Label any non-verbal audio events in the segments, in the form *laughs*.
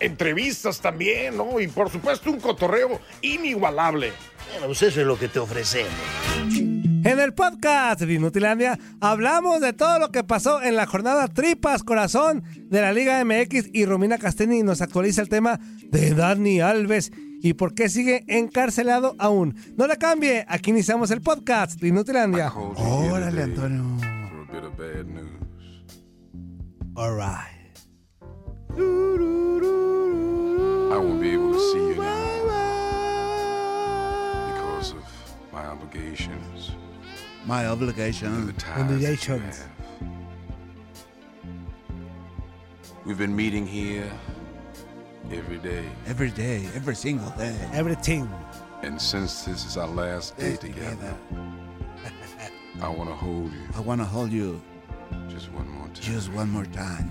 Entrevistas también, ¿no? Y por supuesto un cotorreo inigualable. Bueno, pues eso es lo que te ofrecemos. En el podcast de Inutilandia hablamos de todo lo que pasó en la jornada Tripas Corazón de la Liga MX y Romina Castelli nos actualiza el tema de Dani Alves y por qué sigue encarcelado aún. No le cambie, aquí iniciamos el podcast de Inutilandia. Órale, Antonio. All right. See you anymore because of my obligations My and the ties Obligations. We've been meeting here every day, Every day, every single day. Everything. and since this is our last day together, I want to hold you I want to hold you just one more time. just one more time.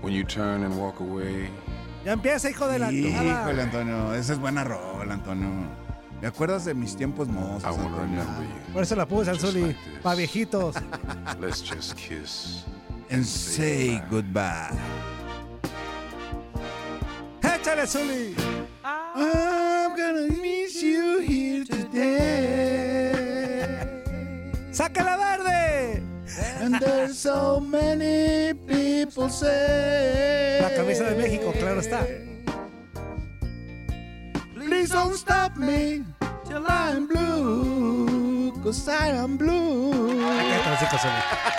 When you turn and walk away, Ya empieza, hijo de la Híjole, nada. Antonio. Esa es buena rola, Antonio. ¿Me acuerdas de mis tiempos mozos, to Antonio? Por eso la puse, like this. Pa' viejitos. *laughs* Let's just kiss And say goodbye. Échale, Zuli. I'm gonna miss you here today. ¡Sácala verde! And there's so many people say. La camisa de México, claro está. Please don't stop me till I'm blue. Cause I am blue. Hola,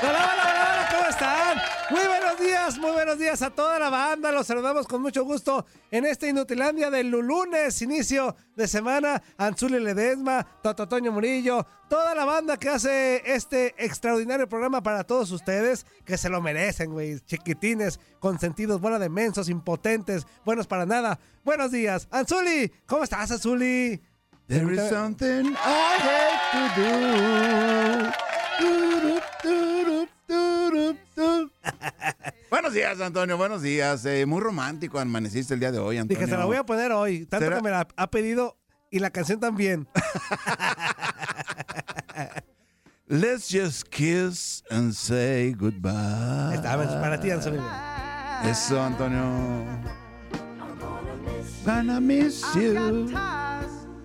hola, hola, hola, ¿cómo están? Muy buenos días, muy buenos días a toda la banda. Los saludamos con mucho gusto en esta Inutilandia del lunes, inicio de semana. Anzuli Ledesma, Toto Toño Murillo, toda la banda que hace este extraordinario programa para todos ustedes, que se lo merecen, güey. Chiquitines, consentidos, buena de mensos, impotentes, buenos para nada. Buenos días. Anzuli, ¿cómo estás, Anzuli? There is something I hate to do. Do, do, do, do, do. Buenos días, Antonio. Buenos días. Eh, muy romántico amaneciste el día de hoy, Antonio. Dije, se la voy a poner hoy. Tanto ¿Será? que me la ha pedido y la canción también. *laughs* Let's just kiss and say goodbye. Para ti, Anzuli. Eso, Antonio. Gonna miss you.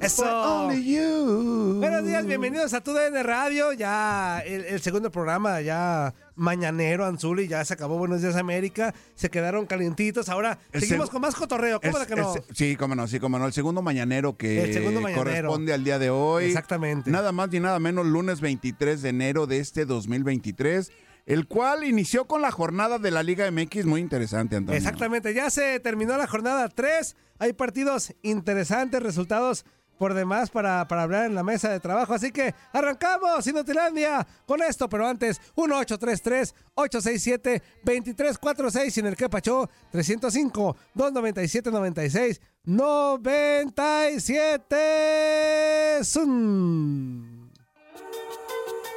Eso. Only you. Buenos días, bienvenidos a Tu DN Radio. Ya el, el segundo programa, ya mañanero, Anzuli, ya se acabó Buenos Días América. Se quedaron calientitos. Ahora El seguimos seg- con más cotorreo. ¿Cómo Es- que no? sí, cómo no, sí, cómo no. El segundo mañanero que El segundo mañanero. corresponde al día de hoy. Exactamente. Nada más ni nada menos, lunes 23 de enero de este 2023, el cual inició con la jornada de la Liga MX, muy interesante, Antonio. Exactamente, ya se terminó la jornada 3. Hay partidos interesantes, resultados por demás para, para hablar en la mesa de trabajo. Así que arrancamos, Inutilandia, con esto. Pero antes, 1833-867-2346 y en el que pachó 305-297-96. 97 Sun.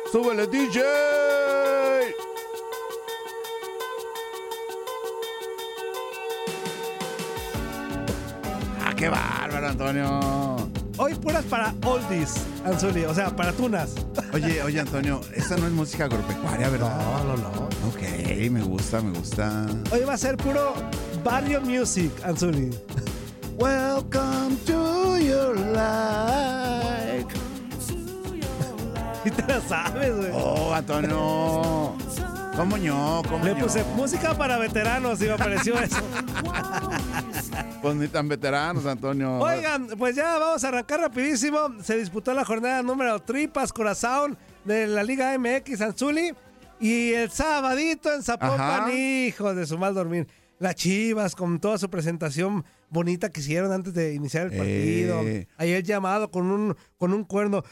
¡Súbele, DJ! ¡Ah, qué bárbaro, Antonio! Hoy puras para oldies, Anzuli, o sea, para tunas. Oye, oye, Antonio, esta no es música agropecuaria, ¿verdad? No, no, no. Ok, me gusta, me gusta. Hoy va a ser puro barrio music, Anzuli. Welcome to your life. Y te la sabes, güey. Oh, Antonio. ¿Cómo no? ¿Cómo Le puse música para veteranos y me apareció eso. *laughs* Pues ni tan veteranos, Antonio. Oigan, pues ya vamos a arrancar rapidísimo. Se disputó la jornada número Tripas Corazón de la Liga MX Anzuli. Y el sabadito en Zapopan, hijos de su mal dormir. Las Chivas con toda su presentación bonita que hicieron antes de iniciar el partido. Eh. Ahí el llamado con un, con un cuerno.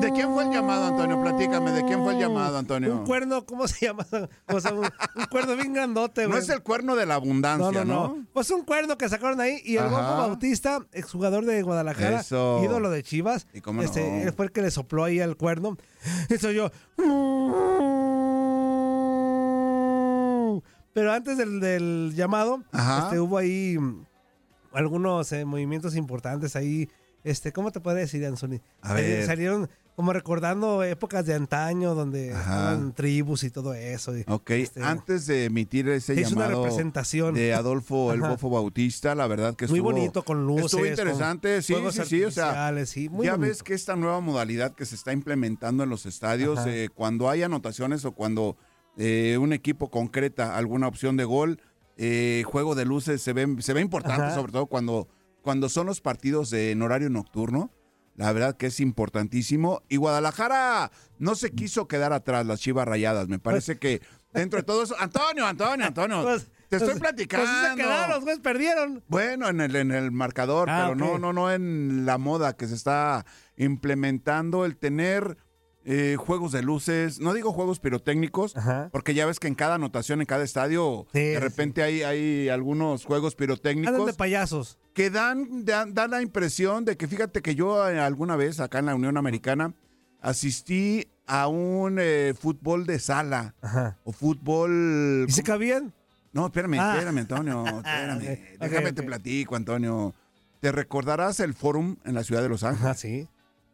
¿De quién fue el llamado, Antonio? Platícame, ¿de quién fue el llamado, Antonio? Un cuerno, ¿cómo se llama? O sea, un, un cuerno bien grandote, No güey. es el cuerno de la No, abundancia, no, ¿no? no. Pues un cuerno que sacaron ahí y el. Bofo Bautista, exjugador de Guadalajara, Eso. ídolo de Chivas. ¿Y cómo no? este, Él fue el que le sopló ahí al cuerno. Y soy yo. Pero antes del, del llamado, este, hubo ahí mm, algunos eh, movimientos importantes ahí. Este, ¿cómo te podría decir, Anzoni? A ver. Salieron como recordando épocas de antaño donde estaban tribus y todo eso. y, Ok, este, antes de emitir ese se hizo una llamado representación. de Adolfo el Ajá. Bofo Bautista, la verdad que Muy estuvo bonito, con luces, Estuvo con interesante, sí, sí, sí, o sea, artificiales, sí, muy ya bonito. ves que esta nueva modalidad que se está implementando en los estadios, eh, cuando hay anotaciones o cuando eh, un equipo concreta alguna opción de gol, eh, juego de luces se ve, se ve importante, Ajá. sobre todo cuando, cuando son los partidos de- en horario nocturno. La verdad que es importantísimo. Y Guadalajara no se quiso quedar atrás, las chivas rayadas. Me parece que dentro de todo eso. Antonio, Antonio, Antonio. *laughs* Pues- te estoy pues- platicando. Pues sí se quedaron, los güeyes perdieron. Bueno, en el, en el marcador, Ah, pero no, no, no en la moda que se está implementando, el tener eh, juegos de luces, no digo juegos pirotécnicos, Ajá. porque ya ves que en cada anotación, en cada estadio, Sí, de sí. repente hay, hay algunos juegos Andan pirotécnicos de payasos. que dan, dan, dan la impresión de que, fíjate que yo eh, alguna vez acá en la Unión Americana asistí a un eh, fútbol de sala Ajá. o fútbol... ¿Y se cabían? No, espérame, Ah. espérame, Antonio. *laughs* Espérame. Déjame ok, te platico, Antonio. ¿Te recordarás el Forum en la ciudad de Los Ángeles? Ajá, sí.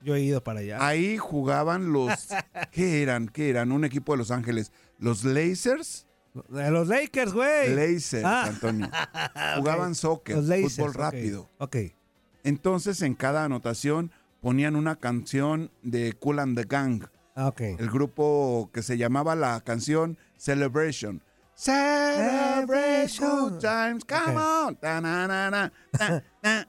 Yo he ido para allá. Ahí jugaban los. *laughs* ¿Qué eran? ¿Qué eran? Un equipo de Los Ángeles. Los Lasers. De los Lakers, güey. Lasers, Ah. Antonio. *laughs* Jugaban soccer, Los Lakers, fútbol rápido. Ok. Entonces, en cada anotación ponían una canción de Cool and the Gang. Ah, ok. el grupo que se llamaba la canción Celebration. Celebration good times, come on. Ta, na, na, na, *laughs*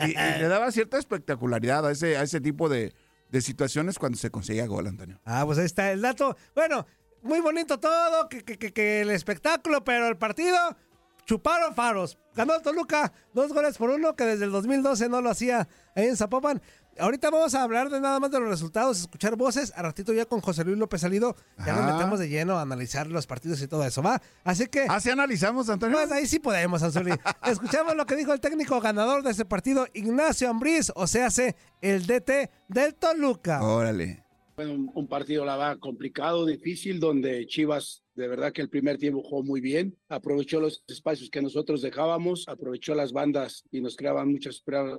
Y, le daba cierta espectacularidad a ese, a ese tipo de, de situaciones cuando se conseguía gol, Antonio. Ah, pues ahí está el dato. Bueno, muy bonito todo, que, que- que- que el espectáculo, pero el partido chuparon faros. Ganó el Toluca dos goles por uno, que desde el 2012 no lo hacía ahí en Zapopan. Ahorita vamos a hablar de nada más de los resultados, escuchar voces. A ratito ya con José Luis López Salido, ya nos metemos de lleno a analizar los partidos y todo eso, ¿va? Así que... ¿Ah, sí analizamos, Antonio? Pues ahí sí podemos, Anzuli. *laughs* Escuchamos lo que dijo el técnico ganador de ese partido, Ignacio Ambriz, o sea, hace el DT del Toluca. Órale. Fue un, un partido, la verdad, complicado, difícil, donde Chivas, de verdad que el primer tiempo jugó muy bien, aprovechó los espacios que nosotros dejábamos, aprovechó las bandas y nos creaban mucha espera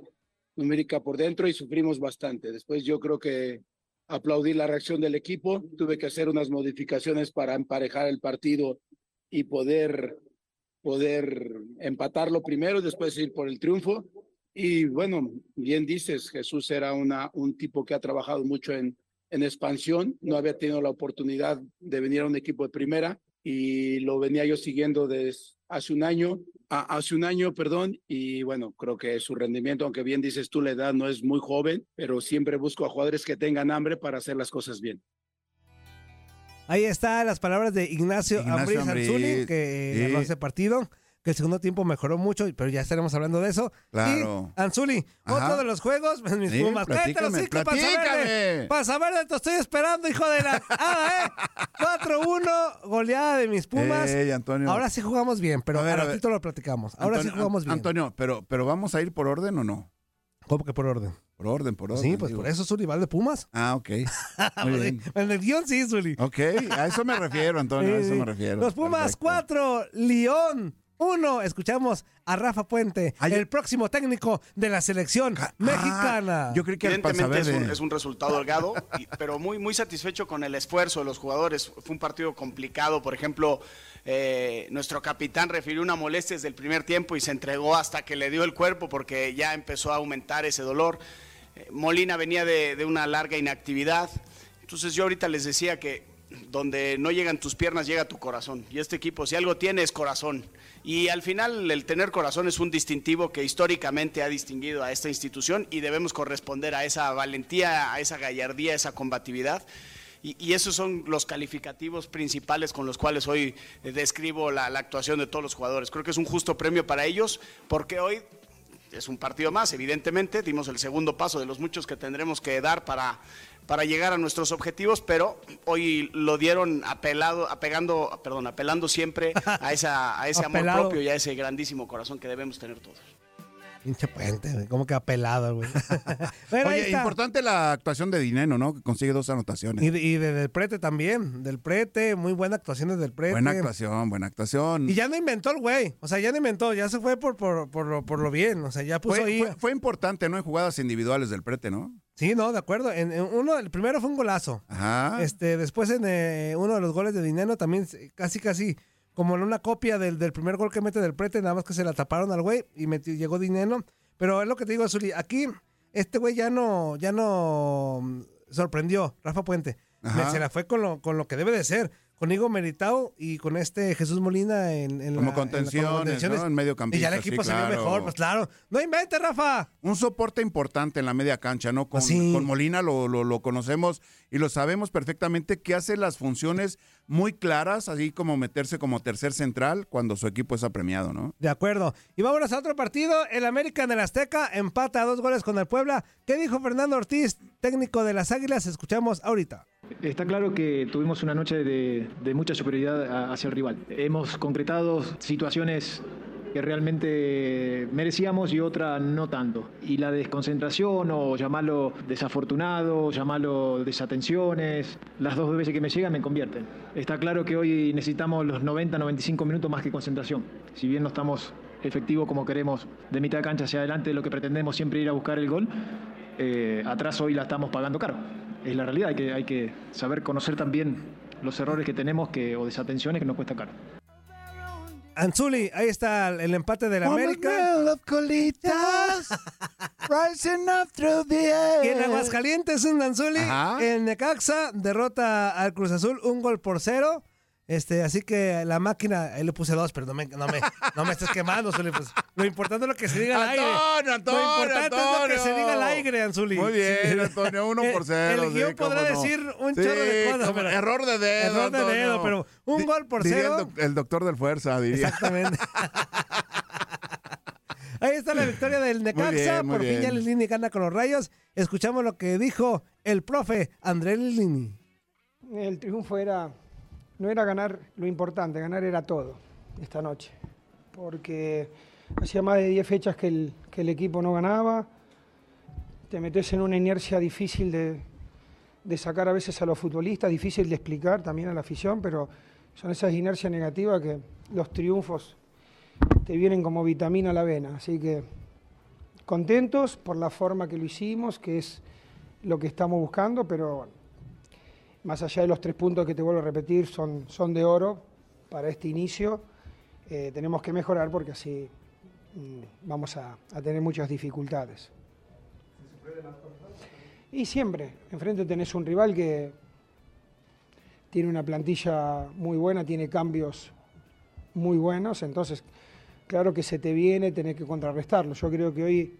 numérica por dentro y sufrimos bastante. Después yo creo que aplaudí la reacción del equipo, tuve que hacer unas modificaciones para emparejar el partido y poder, poder empatarlo primero después ir por el triunfo. Y bueno, bien dices, Jesús era una, un tipo que ha trabajado mucho en, en expansión, no había tenido la oportunidad de venir a un equipo de primera y lo venía yo siguiendo desde hace un año, a- hace un año, perdón, y bueno, creo que su rendimiento, aunque bien dices tú, la edad no es muy joven, pero siempre busco a jugadores que tengan hambre para hacer las cosas bien. Ahí están las palabras de Ignacio, Ignacio Ambriz Ambriz, Anzuli, que sí. ganó ese partido, que el segundo tiempo mejoró mucho, pero ya estaremos hablando de eso. Claro. Y Anzuli, Ajá. otro de los juegos, mis Sí, Pumas. Platícame, platícame. Verde, te estoy esperando, hijo de la... *laughs* Ah, ¿eh? 4-1, goleada de mis Pumas. Ey, Antonio. Ahora sí jugamos bien, pero A ver, a a ver. ratito lo platicamos. Ahora sí Antonio, jugamos An- bien. Antonio, pero, pero ¿vamos a ir por orden o no? ¿Cómo que por orden? Por orden, por orden. Sí, pues digo. por eso es un rival de Pumas. Ah, ok. *laughs* Muy bien. En el guion sí, Zuli. Ok, a eso me refiero, Antonio, a eso Sí, me refiero. Los Pumas Perfecto. 4, León 1. Escuchamos a Rafa Puente, Ay, el próximo técnico de la selección Ah, mexicana. yo creí que Evidentemente es un, Panzaverde. es un resultado holgado, y- pero muy, muy satisfecho con el esfuerzo de los jugadores. Fue un partido complicado. Por ejemplo, eh, nuestro capitán refirió una molestia desde el primer tiempo y se entregó hasta que le dio el cuerpo porque ya empezó a aumentar ese dolor. Eh, Molina venía de, de una larga inactividad. Entonces yo ahorita les decía que donde no llegan tus piernas llega tu corazón. Y este equipo, si algo tiene, es corazón. Y al final el tener corazón es un distintivo que históricamente ha distinguido a esta institución y debemos corresponder a esa valentía, a esa gallardía, a esa combatividad. Y, esos son los calificativos principales con los cuales hoy describo la, la actuación de todos los jugadores. Creo que es un justo premio para ellos porque hoy es un partido más, evidentemente, dimos el segundo paso de los muchos que tendremos que dar para, para llegar a nuestros objetivos, pero hoy lo dieron apelado, apegando, perdón, apelando siempre a, esa, a ese amor propio y a ese grandísimo corazón que debemos tener todos. Pinche puente, como que apelado, güey. *laughs* Oye, importante la actuación de Dineno, ¿no? Que consigue dos anotaciones. Y, de, del Prete también. Del Prete, muy buena actuación del Prete. Buena actuación, buena actuación. Y ya no inventó el güey. O sea, ya no inventó, ya se fue por, por, por, lo, bien. O sea, ya puso fue, ahí. Fue, importante, ¿no? En jugadas individuales del Prete, ¿no? Sí, no, de acuerdo. En, uno, el primero fue un golazo. Ajá. Este, después en eh, uno de los goles de Dineno también casi, casi como en una copia del, del primer gol que mete del Prete, nada más que se la taparon al güey y metió, llegó Dineno pero es lo que te digo, Zuli. Aquí, este güey ya no, ya no mm, sorprendió, Rafa Puente. Se la fue con lo, con lo que debe de ser con Igo Meritao y con este Jesús Molina en, en como, contenciones, en, medio campo. Y ya el equipo salió mejor, pues claro. No invente, Rafa. Un soporte importante en la media cancha, ¿no? Con, con Molina lo, lo, conocemos y lo sabemos perfectamente que hace las funciones muy claras, así como meterse como tercer central cuando su equipo es apremiado, ¿no? De acuerdo. Y vámonos a otro partido. El América del Azteca empata a dos goles con el Puebla. ¿Qué dijo Fernando Ortiz, técnico de las Águilas? Escuchamos ahorita. Está claro que tuvimos una noche de, mucha superioridad hacia el rival. Hemos concretado situaciones que realmente merecíamos y otra no tanto. Y la desconcentración o llamarlo desafortunado, llamarlo desatenciones, las dos veces que me llegan me convierten. Está claro que hoy necesitamos los 90, 95 minutos más que concentración. Si bien no estamos efectivos como queremos de mitad de cancha hacia adelante, lo que pretendemos siempre ir a buscar el gol, eh, atrás hoy la estamos pagando caro es la realidad. Hay que, hay que saber conocer también los errores que tenemos que, o desatenciones que nos cuesta caro. Anzuli, ahí está el empate de la América. *laughs* y en Aguascalientes, un Anzuli. En Necaxa derrota al Cruz Azul un gol por cero. Este, así que la máquina, ahí le puse dos, pero no me, no me, no me estés quemando, Anzuli. Pues, lo importante es lo que se diga al aire. Antonio, Antonio, lo importante es lo que se diga al aire, Anzuli. Muy bien, Antonio, uno por cero. El, guion podrá decir un chorro de cosas. Pero, error de dedo. Error de dedo, pero un gol por cero. El, doctor del fuerza, diría. Exactamente. *laughs* Ahí está la victoria del Necaxa. por fin ya Lilini gana con los rayos. Escuchamos lo que dijo el profe André Lilini. El triunfo era no era ganar lo importante, ganar era todo esta noche. Porque hacía más de 10 fechas que el, equipo no ganaba. Te metes en una inercia difícil de, sacar a veces a los futbolistas, difícil de explicar también a la afición, pero son esas inercias negativas que los triunfos te vienen como vitamina a la vena. Así que contentos por la forma que lo hicimos, que es lo que estamos buscando, pero más allá de los tres puntos que te vuelvo a repetir, son, son de oro para este inicio. Eh, tenemos que mejorar porque así mm, vamos a, tener muchas dificultades. Y siempre, enfrente tenés un rival que tiene una plantilla muy buena, tiene cambios muy buenos, entonces claro que se te viene, tenés que contrarrestarlo. Yo creo que hoy,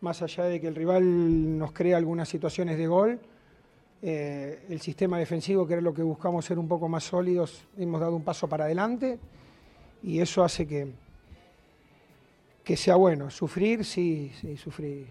más allá de que el rival nos crea algunas situaciones de gol, eh, el sistema defensivo, que era lo que buscamos ser un poco más sólidos, hemos dado un paso para adelante y eso hace que, que sea bueno. Sufrir, sí, sí, sufrir.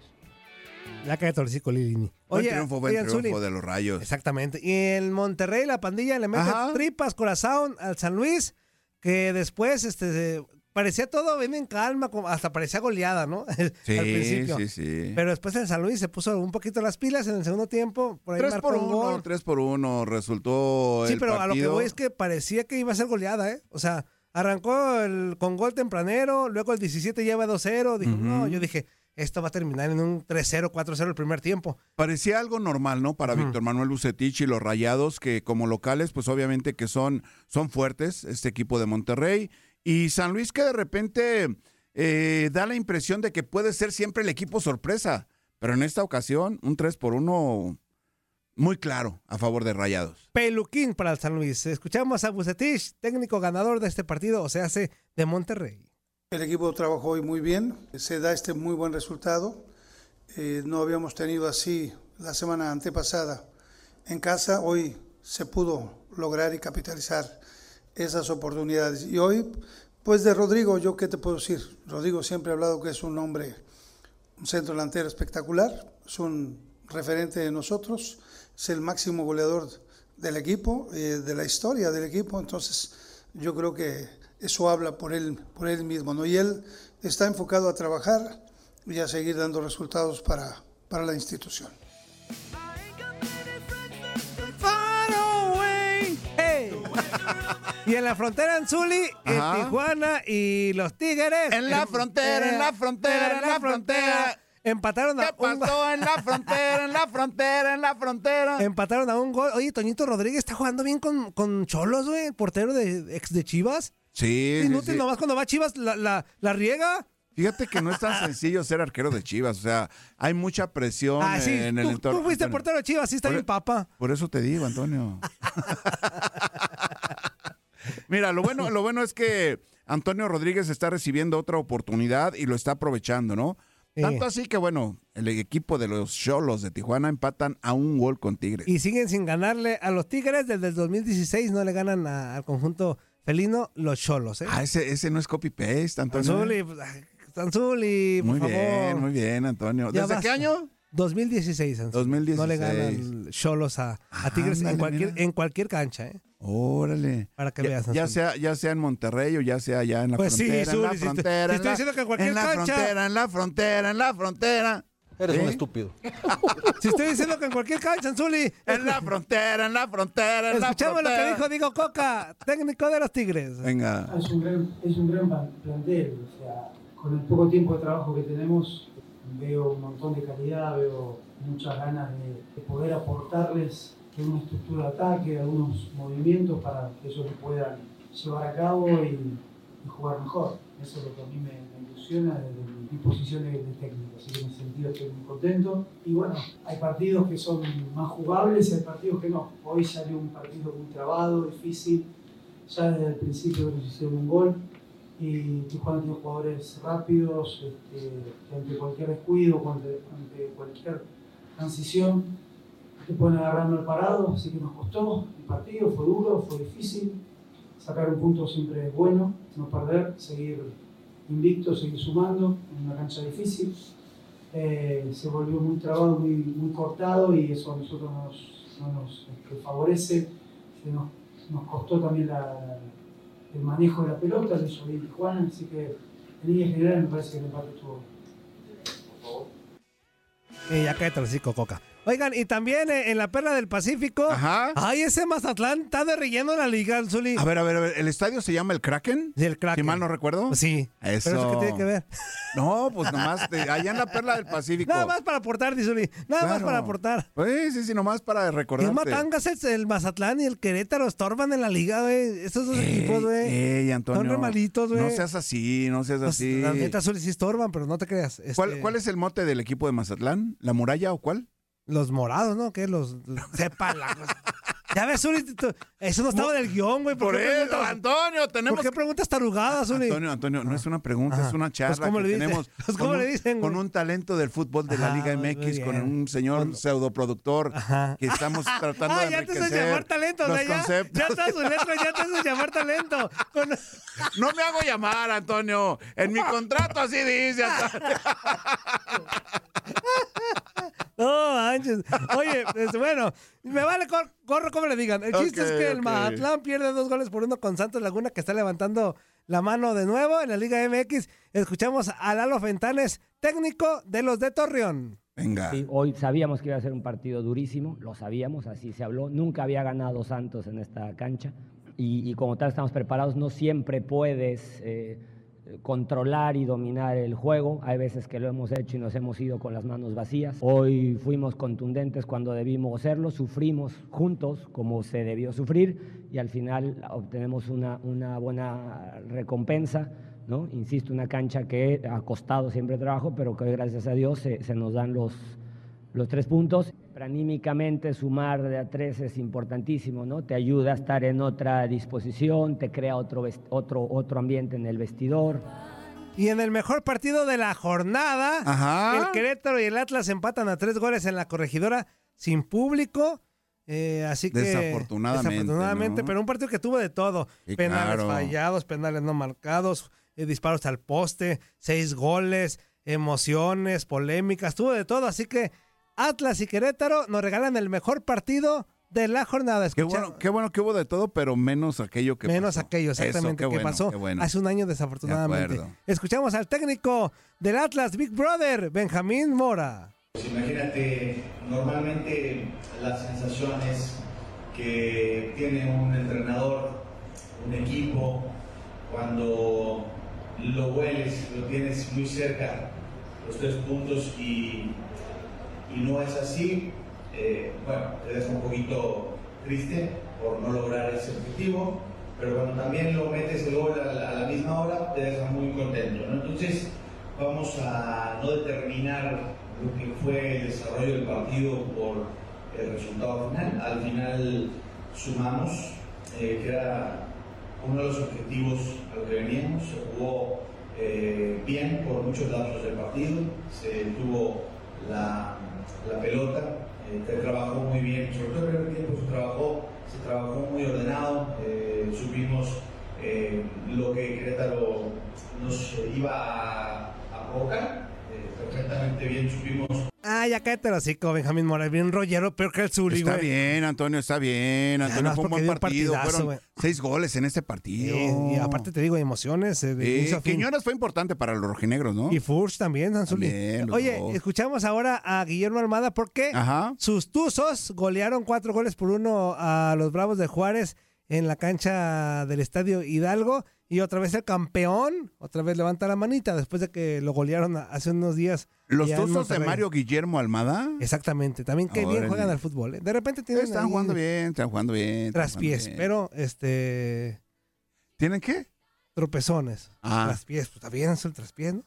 La cae Torcico Lilini. Oye, buen triunfo, buen triunfo de los rayos. Exactamente. Y en Monterrey la pandilla le mete tripas, corazón al San Luis, que después este, parecía todo bien en calma, hasta parecía goleada, ¿no? *laughs* Sí, Al principio. sí, sí. Pero después en San Luis se puso un poquito las pilas en el segundo tiempo. Por ahí 3 por 1, 3 por 1 resultó Sí, pero a lo que voy es que parecía que iba a ser goleada, ¿eh? O sea, arrancó el, con gol tempranero, luego el 17 lleva 2-0. Dijo, no, yo dije, esto va a terminar en un 3-0, 4-0 el primer tiempo. Parecía algo normal, ¿no? Para Víctor Manuel Lucetich y los Rayados, que como locales, pues obviamente que son, son fuertes, este equipo de Monterrey y San Luis que de repente eh, da la impresión de que puede ser siempre el equipo sorpresa, pero en esta ocasión un 3 por 1 muy claro a favor de Rayados. Peluquín para el San Luis. Escuchamos a Bucetich, técnico ganador de este partido, o sea, hace de Monterrey. El equipo trabajó hoy muy bien, se da este muy buen resultado. Eh, no habíamos tenido así la semana antepasada en casa, hoy se pudo lograr y capitalizar esas oportunidades. Y hoy, pues de Rodrigo, yo qué te puedo decir, Rodrigo siempre ha hablado que es un hombre, un centro delantero espectacular, es un referente de nosotros, es el máximo goleador del equipo, eh, de la historia del equipo, entonces yo creo que eso habla por él, por él mismo, ¿no? Y él está enfocado a trabajar y a seguir dando resultados para, para la institución. *laughs* Y en la frontera en Ajá. Tijuana y los Tigres. En la frontera, en la frontera, en la frontera. Empataron a ¿Qué un pasó en la frontera, en la frontera, en la frontera? Empataron a un gol. Oye, Toñito Rodríguez está jugando bien con, con Cholos, güey, portero de ex de Chivas. Sí, sí, Inútil, sí. nomás cuando va Chivas la, la, la riega. Fíjate que no es tan sencillo ser arquero de Chivas, o sea, hay mucha presión Ah, sí, en el tú, entorno. tú fuiste Antonio. portero de Chivas, sí está Por- bien papa. Por eso te digo, Antonio. *laughs* Mira, lo bueno, lo bueno es que Antonio Rodríguez está recibiendo otra oportunidad y lo está aprovechando, ¿no? Tanto así que, bueno, el equipo de los Cholos de Tijuana empatan a un gol con Tigres. Y siguen sin ganarle a los Tigres. Desde el 2016 no le ganan a- al conjunto felino los Cholos, ¿eh? Ah, ese, ese no es copy-paste, Antonio. Anzuli, pues, ay, Anzuli, por Muy favor. bien, muy bien, Antonio. ¿Desde qué año? 2016, Anzuli. No le 2016. ganan Cholos a, a Tigres en cualquier, mira. en cualquier cancha, ¿eh? Órale. Para que ya, veas, ya Anzuli. sea, ya sea en Monterrey o ya sea allá en la Pues sí, frontera. en la Zuli, si te- frontera. te en estoy la- diciendo que en cualquier en la cancha. frontera, en la frontera, en la frontera. Eres un estúpido. *laughs* Si estoy diciendo que en cualquier cancha, Anzuli. En la frontera, en la frontera, en la Escuchamos lo que frontera. dijo Diego Coca, técnico de los Tigres. Venga. Es un gran, es un gran plan- plantel, o sea, con el poco tiempo de trabajo que tenemos, veo un montón de calidad, veo muchas ganas de, de poder aportarles una estructura de ataque, algunos movimientos para que ellos lo puedan llevar a cabo y, jugar mejor. Eso es lo que a mí me, me ilusiona desde mi posición de, de técnico, así que en ese sentido estoy muy contento. Y bueno, hay partidos que son más jugables y hay partidos que no. Hoy salió un partido muy trabado, difícil, ya desde el principio nos hicieron un gol y Tijuana tiene jugadores rápidos, este, ante cualquier descuido, ante, cualquier transición, te pueden agarrar mal parado, así que nos costó el partido, fue duro, fue difícil. Sacar un punto siempre es bueno, no perder, seguir invicto, seguir sumando en una cancha difícil. Eh, se volvió muy trabado, muy, cortado y eso a nosotros nos, no nos este, favorece. Nos costó también la- el manejo de la pelota, lo hizo bien Tijuana, así que en línea general me parece que el empate estuvo bien. Y ya cállate el Coca. Oigan, y también eh, en la Perla del Pacífico. Ajá. Ay, ese Mazatlán está de relleno en la liga, Anzuli. A ver, a ver, a ver. ¿El estadio se llama el Kraken? Sí, el Kraken. Si mal no recuerdo. Sí. Eso. Pero eso qué tiene que ver. *laughs* No, pues nomás allá en la Perla del Pacífico. Nada más para aportar, Dizuli. Nada más para aportar. Pues sí, sí, nomás para Y recordarte. el Matangas, el Mazatlán y el Querétaro estorban en la liga, güey. Esos dos equipos, güey. Ey, Antonio. Son re malitos, güey. No seas así, no seas Pues, así. La neta, Zuli, sí estorban, pero no te creas. Este, ¿Cuál, cuál es el mote del equipo de Mazatlán? ¿La muralla o cuál? Los morados, ¿no? ¿Qué? Los... Sepa la cosa. *laughs* Ya ves, tú- eso no estaba en el guion, güey. Por eso, Antonio, tenemos... ¿Por qué preguntas tarugadas, Zuli? Antonio, Antonio, no es una pregunta, es una charla Pues, ¿cómo que le dicen? tenemos *laughs* Pues, ¿cómo con, le un, dicen, con güey? un talento del fútbol de la Liga MX, con un señor pseudoproductor que estamos *laughs* tratando Ah, de ya te haces enriquecer llamar talento, o sea, ya, conceptos. ya está su letra, ya te haces llamar talento. Con- No me hago llamar, Antonio. En mi contrato así dice. Antonio. No manches. Oye, pues, bueno, me vale cor- corro como le digan. El chiste es que el. Mazatlán pierde dos goles por uno con Santos Laguna, que está levantando la mano de nuevo en la Liga MX. Escuchamos a Lalo Fentanes, técnico de los de Torreón. Venga. Sí, hoy sabíamos que iba a ser un partido durísimo, lo sabíamos, así se habló. Nunca había ganado Santos en esta cancha y, y como tal estamos preparados. No siempre puedes eh, controlar y dominar el juego. Hay veces que lo hemos hecho y nos hemos ido con las manos vacías. Hoy fuimos contundentes cuando debimos serlo, sufrimos juntos como se debió sufrir y al final obtenemos una, una buena recompensa. ¿no? Insisto, una cancha que ha costado siempre trabajo, pero que hoy, gracias a Dios se, se nos dan los, los tres puntos. Pero anímicamente sumar de a tres es importantísimo, ¿no? Te ayuda a estar en otra disposición, te crea otro, otro, otro ambiente en el vestidor. Y en el mejor partido de la jornada, Ajá. el Querétaro y el Atlas empatan a tres goles en la corregidora sin público. eh, así que. Desafortunadamente, Desafortunadamente, ¿no? pero un partido que tuvo de todo: Sí, penales claro. fallados, penales no marcados, eh, disparos al poste, seis goles, emociones, polémicas, tuvo de todo. Así que Atlas y Querétaro nos regalan el mejor partido de la jornada. Qué bueno, qué bueno que hubo de todo, pero menos aquello que Menos pasó. aquello, Eso, exactamente, qué que bueno, pasó qué bueno. hace un año De desafortunadamente. Escuchamos al técnico del Atlas, Big Brother, Benjamín Mora. Pues imagínate, normalmente la sensación es que tiene un entrenador, un equipo, cuando lo hueles, lo tienes muy cerca, los tres puntos, y, y no es así, eh, bueno, te deja un poquito triste por no lograr ese objetivo, pero cuando también lo metes el gol a la, misma hora, te deja muy contento. Entonces, vamos a no determinar lo que fue el desarrollo del partido por el resultado final. Al final sumamos, eh, que era uno de los objetivos a lo que veníamos. Se jugó eh, bien por muchos lapsos del partido, se tuvo la, la pelota, se trabajó muy bien, sobre todo en el primer tiempo se trabajó, se trabajó muy ordenado, eh, supimos eh, lo que Querétaro nos iba a, a provocar, eh, perfectamente bien supimos Ah, ya cállate el hocico, Benjamín Mora, bien rollero, peor que el Zuli, Está güey. bien, Antonio, está bien. Antonio nomás fue un buen partido. Fueron güey. seis goles en este partido. Sí, y aparte te digo, emociones. eh, de fin. Quiñones fue importante para los rojinegros, ¿no? Y Furch también, los Oye, dos. escuchamos ahora a Guillermo Almada porque Ajá. sus Tuzos golearon cuatro goles por uno a los Bravos de Juárez en la cancha del Estadio Hidalgo. Y otra vez el campeón, otra vez levanta la manita después de que lo golearon hace unos días. Los Tuzos de. Mario Guillermo Almada. Exactamente, también qué bien juegan al fútbol. ¿eh? De repente tienen Están jugando bien, están jugando bien. traspiés, pero este ¿Tienen qué? tropezones. Ah. Traspiés, pues está bien, es el traspiés, ¿no?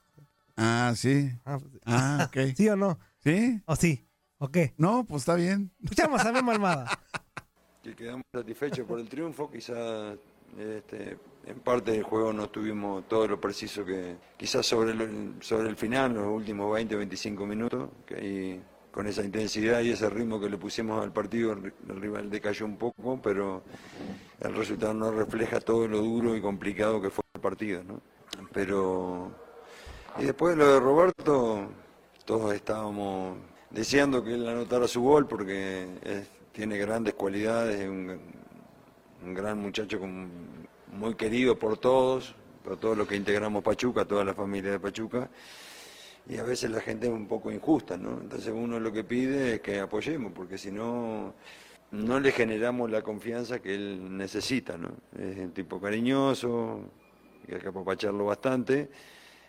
Ah, sí. Ah, pues, Ah, ok. *laughs* ¿Sí o no? ¿Sí? ¿O sí? ¿O qué? No, pues está bien. Escuchamos a Memo Almada. Que quedamos satisfechos por el triunfo, quizás este, en parte del juego no tuvimos todo lo preciso que quizás sobre el, sobre el final, los últimos 20 25 minutos, que ahí con esa intensidad y ese ritmo que le pusimos al partido, el, ri- el rival decayó un poco, pero el resultado no refleja todo lo duro y complicado que fue el partido, ¿no? Pero y después lo de Roberto, todos estábamos deseando que él anotara su gol porque es- tiene grandes cualidades, es un, gran muchacho muy querido por todos, por todos los que integramos Pachuca, toda la familia de Pachuca. Y a veces la gente es un poco injusta, ¿no? Entonces uno lo que pide es que apoyemos, porque si no, no le generamos la confianza que él necesita, ¿no? Es un tipo cariñoso, que hay que apapacharlo bastante,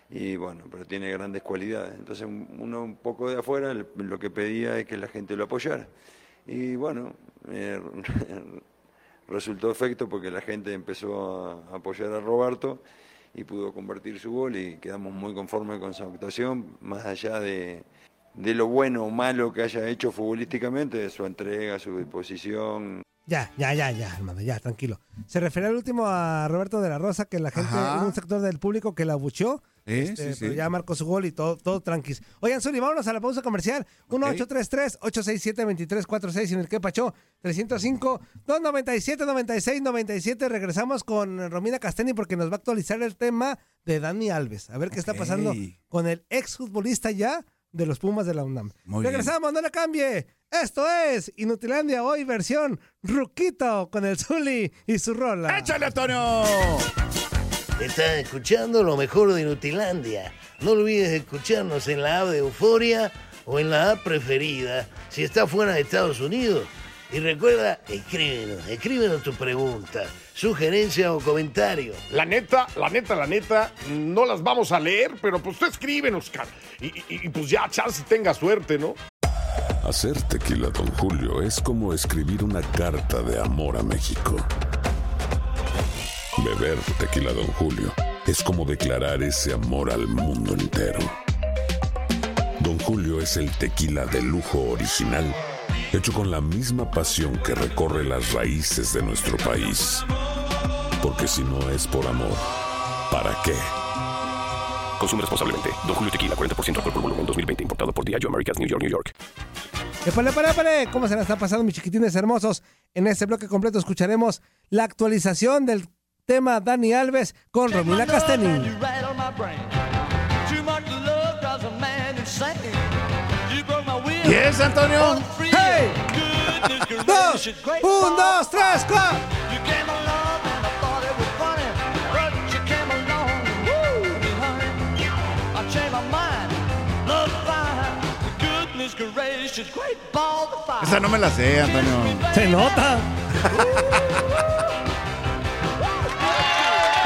y bueno, pero tiene grandes cualidades. Entonces uno un poco de afuera lo que pedía es que la gente lo apoyara. Y bueno, *laughs* resultó efecto porque la gente empezó a apoyar a Roberto y pudo convertir su gol y quedamos muy conformes con su actuación, más allá de, de lo bueno o malo que haya hecho futbolísticamente, de su entrega, su disposición. Ya, ya, ya, ya, hermano, ya, tranquilo. Se refería al último a Roberto de la Rosa, que la gente, Ajá. hubo un sector del público que la abuchó. Sí, este, sí, pero sí. ya marcó su gol y todo, todo tranquis. Oigan, Zuli, vámonos a la pausa comercial. 1-833-867-2346 en el que pachó 305-297-9697. Regresamos con Romina Casteni porque nos va a actualizar el tema de Dani Alves. A ver qué está pasando con el exfutbolista ya de los Pumas de la UNAM. Muy bien. Regresamos, no le cambie. Esto es Inutilandia hoy versión Ruquito con el Zuli y su rola. ¡Échale, Antonio! Estás escuchando lo mejor de Nutilandia. No olvides escucharnos en la app de Euforia o en la app preferida si estás fuera de Estados Unidos. Y recuerda, escríbenos, escríbenos tu pregunta, sugerencia o comentario. La neta, la neta, la neta, no las vamos a leer, pero pues tú escríbenos, cara. Y, y- y, pues ya, chance tenga suerte, ¿no? Hacer tequila, Don Julio, es como escribir una carta de amor a México. Beber tequila, Don Julio, es como declarar ese amor al mundo entero. Don Julio es el tequila de lujo original, hecho con la misma pasión que recorre las raíces de nuestro país. Porque si no es por amor, ¿para qué? Consume responsablemente. Don Julio Tequila, 40% alcohol por volumen, 2020. Importado por Diageo Americas, New York, New York. Épale, épale, épale. ¿Cómo se la está pasando, mis chiquitines hermosos? En este bloque completo escucharemos la actualización del tema Dani Alves con Romina Castellini. Yes, Antonio. ¡Hey! ¡Dos! ¡Un, dos, tres, cuatro! Esa no me la sé, Antonio. Se nota. *laughs*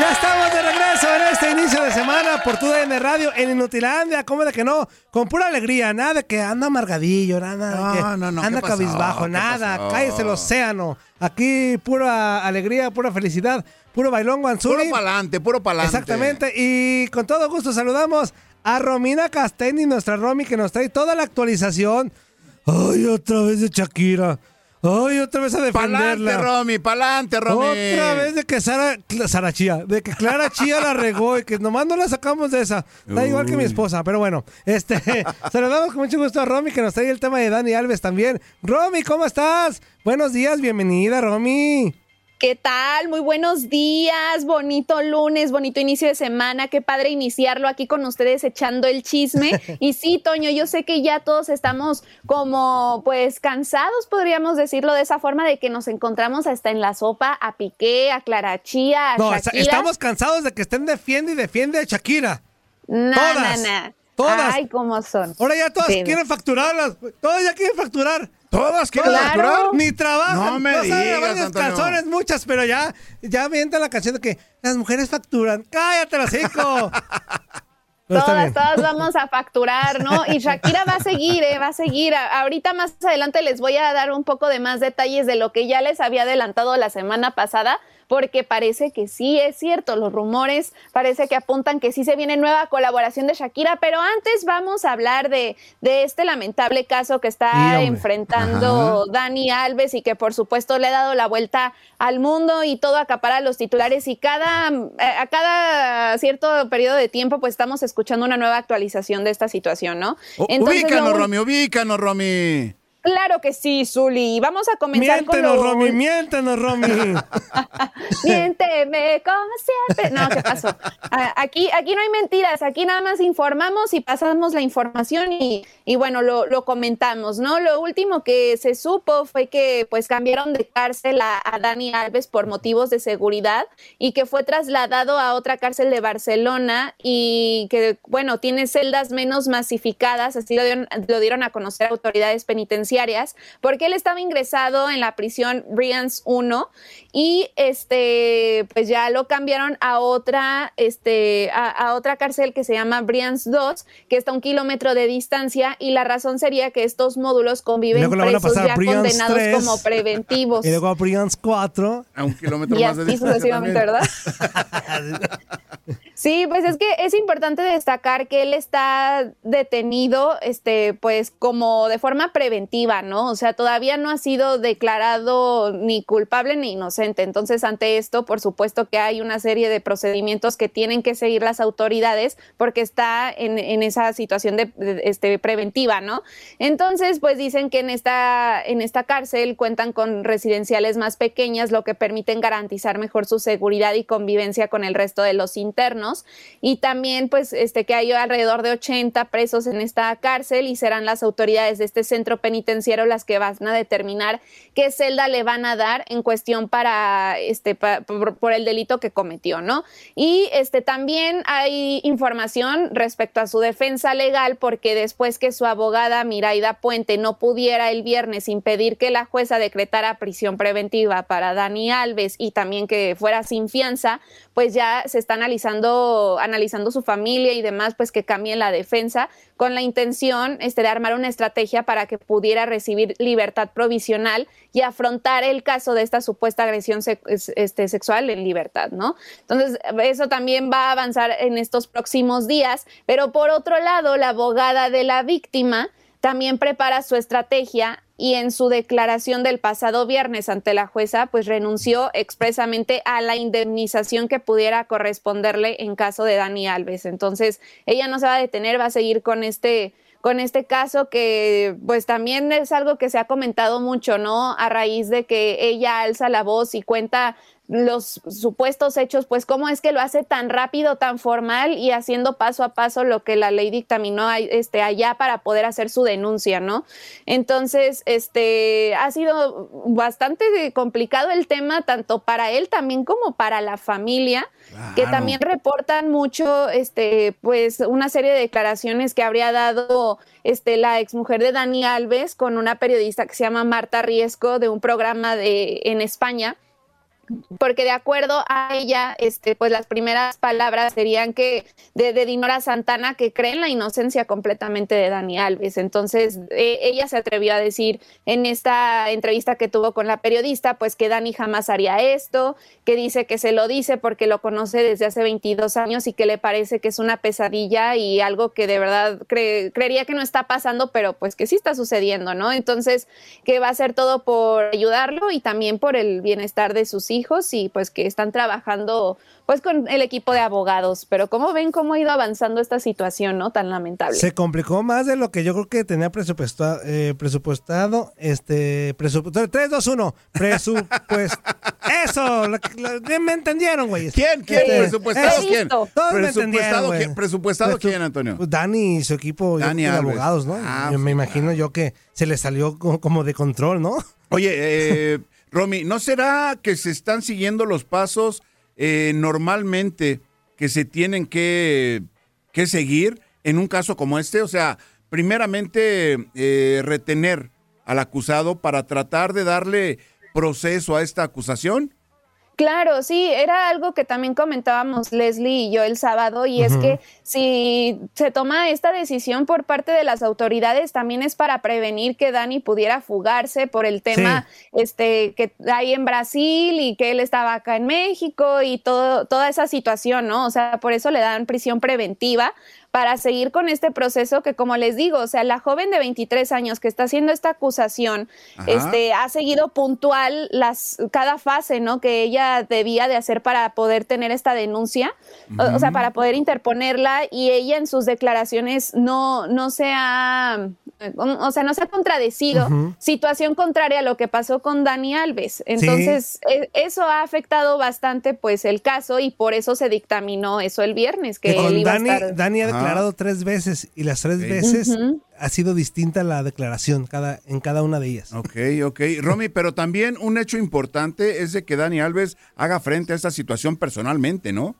Ya estamos de regreso en este inicio de semana por tu DN Radio en Inutilandia. ¿Cómo de que no? Con pura alegría, nada de que anda amargadillo, nada de que No, no, no, anda cabizbajo, ¿Qué nada. pasó? Cállese el océano. Aquí pura alegría, pura felicidad, puro bailón guanzuri. Puro pa'lante, puro pa'lante. Exactamente. Y con todo gusto saludamos a Romina Castelli, nuestra Romy, que nos trae toda la actualización. Ay, otra vez de Shakira. Ay, otra vez a defenderla. Pa'lante, Romy, pa'lante, Romy. Otra vez de que Sara, Sara Chía, de que Clara Chía la regó y que nomás no la sacamos de esa. Da igual que mi esposa, pero bueno, este, *laughs* saludamos con mucho gusto a Romy que nos trae el tema de Dani Alves también. Romy, ¿cómo estás? Buenos días, bienvenida, Romy. ¿Qué tal? Muy buenos días, bonito lunes, bonito inicio de semana, qué padre iniciarlo aquí con ustedes echando el chisme. *laughs* Y sí, Toño, yo sé que ya todos estamos como pues cansados, podríamos decirlo de esa forma, de que nos encontramos hasta en la sopa a Piqué, a Clara Chía, a No, Shakira. estamos cansados de que estén defiende y defiende a Shakira. Todas, na, na. Todas. Ay, cómo son. Ahora ya todas Sí. quieren facturarlas. Todas ya quieren facturar. ¿Todas quieren Claro. facturar? Ni trabajan. No me saben digas, canciones, muchas, pero ya, ya avientan la canción de que las mujeres facturan. ¡Cállate, los *laughs* hijos! Pero está Todas, todas vamos a facturar, ¿no? Y Shakira va a seguir, ¿eh? Va a seguir. A- ahorita más adelante les voy a dar un poco de más detalles de lo que ya les había adelantado la semana pasada, porque parece que sí es cierto. Los rumores parece que apuntan que sí se viene nueva colaboración de Shakira, pero antes vamos a hablar de, de este lamentable caso que está enfrentando Dani Alves y que por supuesto le ha dado la vuelta al mundo y todo acapara los titulares y cada a cada cierto periodo de tiempo pues estamos escuchando una nueva actualización de esta situación, ¿no? Entonces, ubícanos, lo- Romy, ubícanos, Romy. Claro que sí, Zuli. Vamos a comenzar Miéntenos, con lo... Romy, miéntenos, Romy. *laughs* Miénteme como siempre. No, ¿qué pasó? Ah, Aquí, aquí no hay mentiras, aquí nada más informamos y pasamos la información y, y bueno, lo, lo comentamos, ¿no? Lo último que se supo fue que pues cambiaron de cárcel a, a Dani Alves por motivos de seguridad y que fue trasladado a otra cárcel de Barcelona y que, bueno, tiene celdas menos masificadas, así lo dieron, lo dieron a conocer autoridades penitenciarias, porque él estaba ingresado en la prisión Brians 1 y este pues ya lo cambiaron a otra este a, a otra cárcel que se llama Brians 2 que está a un kilómetro de distancia y la razón sería que estos módulos conviven luego le van a presos pasar ya condenados 3. como preventivos *laughs* y luego a Brian's 4. A un kilómetro y más de así distancia sucesivamente, también. ¿verdad? *laughs* *laughs* Sí, pues es que es importante destacar que él está detenido, este, pues como de forma preventiva, ¿no? O sea, todavía no ha sido declarado ni culpable ni inocente. Entonces, ante esto, por supuesto que hay una serie de procedimientos que tienen que seguir las autoridades porque está en, en esa situación de, este, preventiva, ¿no? Entonces, pues dicen que en esta, en esta cárcel cuentan con residenciales más pequeñas, lo que permiten garantizar mejor su seguridad y convivencia con el resto de los internos. Y también, pues, este, que hay alrededor de 80 presos en esta cárcel y serán las autoridades de este centro penitenciario las que van a determinar qué celda le van a dar en cuestión para, este, por, por el delito que cometió, ¿no? Y este, también hay información respecto a su defensa legal porque después que su abogada Miraida Puente no pudiera el viernes impedir que la jueza decretara prisión preventiva para Dani Alves y también que fuera sin fianza, pues ya se está analizando, analizando su familia y demás, pues que cambien la defensa con la intención este, de armar una estrategia para que pudiera recibir libertad provisional y afrontar el caso de esta supuesta agresión este, sexual en libertad, ¿no? Entonces, eso también va a avanzar en estos próximos días, pero por otro lado, la abogada de la víctima también prepara su estrategia y en su declaración del pasado viernes ante la jueza, pues renunció expresamente a la indemnización que pudiera corresponderle en caso de Dani Alves. Entonces, ella no se va a detener, va a seguir con este con este caso que pues también es algo que se ha comentado mucho, ¿no? A raíz de que ella alza la voz y cuenta los supuestos hechos, pues cómo es que lo hace tan rápido, tan formal y haciendo paso a paso lo que la ley dictaminó este, allá para poder hacer su denuncia, ¿no? Entonces, este, ha sido bastante complicado el tema, tanto para él también como para la familia, que también reportan mucho, este, pues, una serie de declaraciones que habría dado este, la exmujer de Dani Alves con una periodista que se llama Marta Riesco de un programa de, en España porque de acuerdo a ella, este, pues las primeras palabras serían que de, Dinora Santana que cree en la inocencia completamente de Dani Alves. Entonces, e, ella se atrevió a decir en esta entrevista que tuvo con la periodista, pues que Dani jamás haría esto, que dice que se lo dice porque lo conoce desde hace 22 años y que le parece que es una pesadilla y algo que de verdad creería que no está pasando, pero pues que sí está sucediendo, ¿no? Entonces, que va a hacer todo por ayudarlo y también por el bienestar de sus hijos hijos y pues que están trabajando pues con el equipo de abogados. Pero ¿cómo ven cómo ha ido avanzando esta situación, no? Tan lamentable. Se complicó más de lo que yo creo que tenía presupuestado, eh, presupuestado este, presupuesto, 3, 2, 1, presupuesto. Eso, me entendieron, güey. ¿Quién? ¿Quién? Este, ¿Presupuestado quién? Todos me ¿Presupuestado entendieron, quién? ¿Presupuestado Presu- quién, Antonio? Pues Dani y su equipo Dani de abogados, ¿no? Ah, Yo me imagino yo que se le salió co- como de control, ¿no? Oye, eh, Romy, ¿no será que se están siguiendo los pasos eh, normalmente que se tienen que, que seguir en un caso como este? O sea, primeramente eh, retener al acusado para tratar de darle proceso a esta acusación. Claro, sí, era algo que también comentábamos Leslie y yo el sábado, y es que si se toma esta decisión por parte de las autoridades, también es para prevenir que Dani pudiera fugarse por el tema este, que hay en Brasil y que él estaba acá en México y todo, toda esa situación, ¿no? O sea, por eso le dan prisión preventiva para seguir con este proceso que, como les digo, o sea, la joven de 23 años que está haciendo esta acusación, Ajá. este, ha seguido puntual las, cada fase, ¿no? Que ella debía de hacer para poder tener esta denuncia, o- o, sea, para poder interponerla y ella en sus declaraciones no, no se ha, o sea, no se ha contradecido, situación contraria a lo que pasó con Dani Alves. Entonces, e- eso ha afectado bastante, pues, el caso y por eso se dictaminó eso el viernes, que, Que él con iba Dani, a estar... Dani ha declarado tres veces y las tres veces ha sido distinta la declaración cada, en cada una de ellas. Ok, ok. Romy, pero también un hecho importante es de que Dani Alves haga frente a esta situación personalmente, ¿no?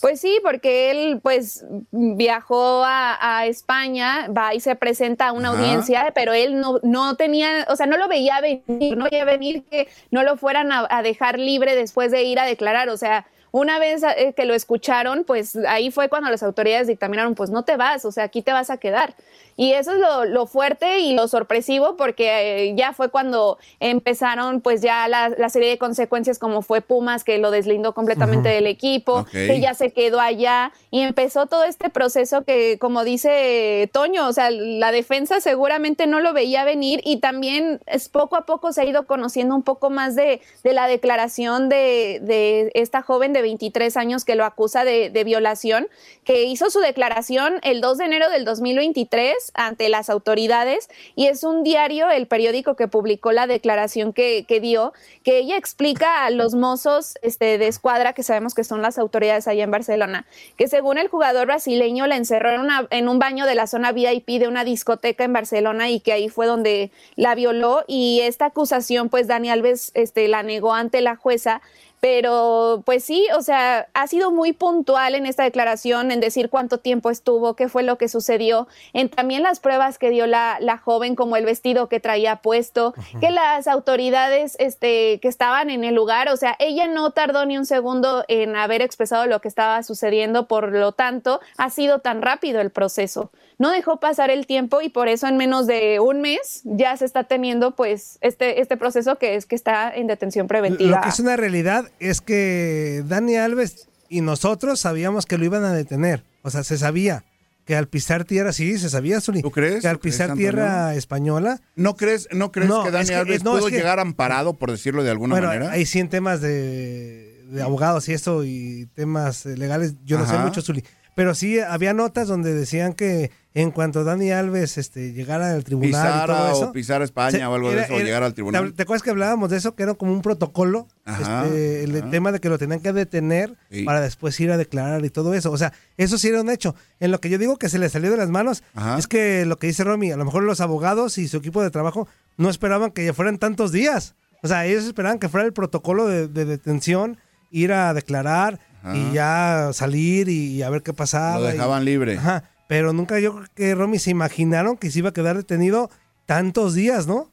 Pues sí, porque él pues viajó a, a España, va y se presenta a una Ajá. audiencia, pero él no, no tenía, o sea, no lo veía venir, no veía venir que no lo fueran a, a dejar libre después de ir a declarar, o sea, una vez eh, que lo escucharon, pues ahí fue cuando las autoridades dictaminaron, pues no te vas, o sea, aquí te vas a quedar. Y eso es lo, lo fuerte y lo sorpresivo porque eh, ya fue cuando empezaron pues ya la, la serie de consecuencias como fue Pumas que lo deslindó completamente del equipo, Ok. que ya se quedó allá y empezó todo este proceso que como dice Toño, o sea, la defensa seguramente no lo veía venir y también es poco a poco se ha ido conociendo un poco más de, de la declaración de, de esta joven de 23 años que lo acusa de, de violación, que hizo su declaración el 2 de enero del 2023 ante las autoridades y es un diario, el periódico que publicó la declaración que, que dio, que ella explica a los mozos este, de escuadra, que sabemos que son las autoridades allá en Barcelona, que según el jugador brasileño la encerró en, en un baño de la zona VIP de una discoteca en Barcelona y que ahí fue donde la violó y esta acusación pues Dani Alves este, la negó ante la jueza pero pues sí, o sea, ha sido muy puntual en esta declaración, en decir cuánto tiempo estuvo, qué fue lo que sucedió, en también las pruebas que dio la, la joven, como el vestido que traía puesto, que las autoridades este, que estaban en el lugar, o sea, ella no tardó ni un segundo en haber expresado lo que estaba sucediendo, por lo tanto, ha sido tan rápido el proceso. No dejó pasar el tiempo y por eso en menos de un mes ya se está teniendo pues este, este proceso que es que está en detención preventiva. Lo que es una realidad es que Dani Alves y nosotros sabíamos que lo iban a detener. O sea, se sabía que al pisar tierra, sí, se sabía, Zuli. ¿Tú crees? Que al ¿Tú crees, pisar Antonio? tierra española. ¿No crees, no crees No, que Dani es que- Alves no, es pudo que- llegar amparado, por decirlo de alguna bueno, manera? ahí sí en temas de, de abogados y eso y temas legales, yo no sé Ajá. mucho, Zuli. Pero sí había notas donde decían que en cuanto Dani Alves este, llegara al tribunal y todo eso. o pisar España se- o algo de era- eso, o llegar al tribunal. ¿Te, acuerdas que hablábamos de eso? Que era como un protocolo. Ajá, este, el tema de que lo tenían que detener Sí. para después ir a declarar y todo eso. O sea, eso sí era un hecho. En lo que yo digo que se le salió de las manos Ajá. es que lo que dice Romy, a lo mejor los abogados y su equipo de trabajo no esperaban que ya fueran tantos días. O sea, ellos esperaban que fuera el protocolo de, de detención, ir a declarar Ajá. y ya salir y, y a ver qué pasaba. Lo y- dejaban libre. Ajá. Pero nunca yo creo que Romy se imaginaron que se iba a quedar detenido tantos días, ¿no?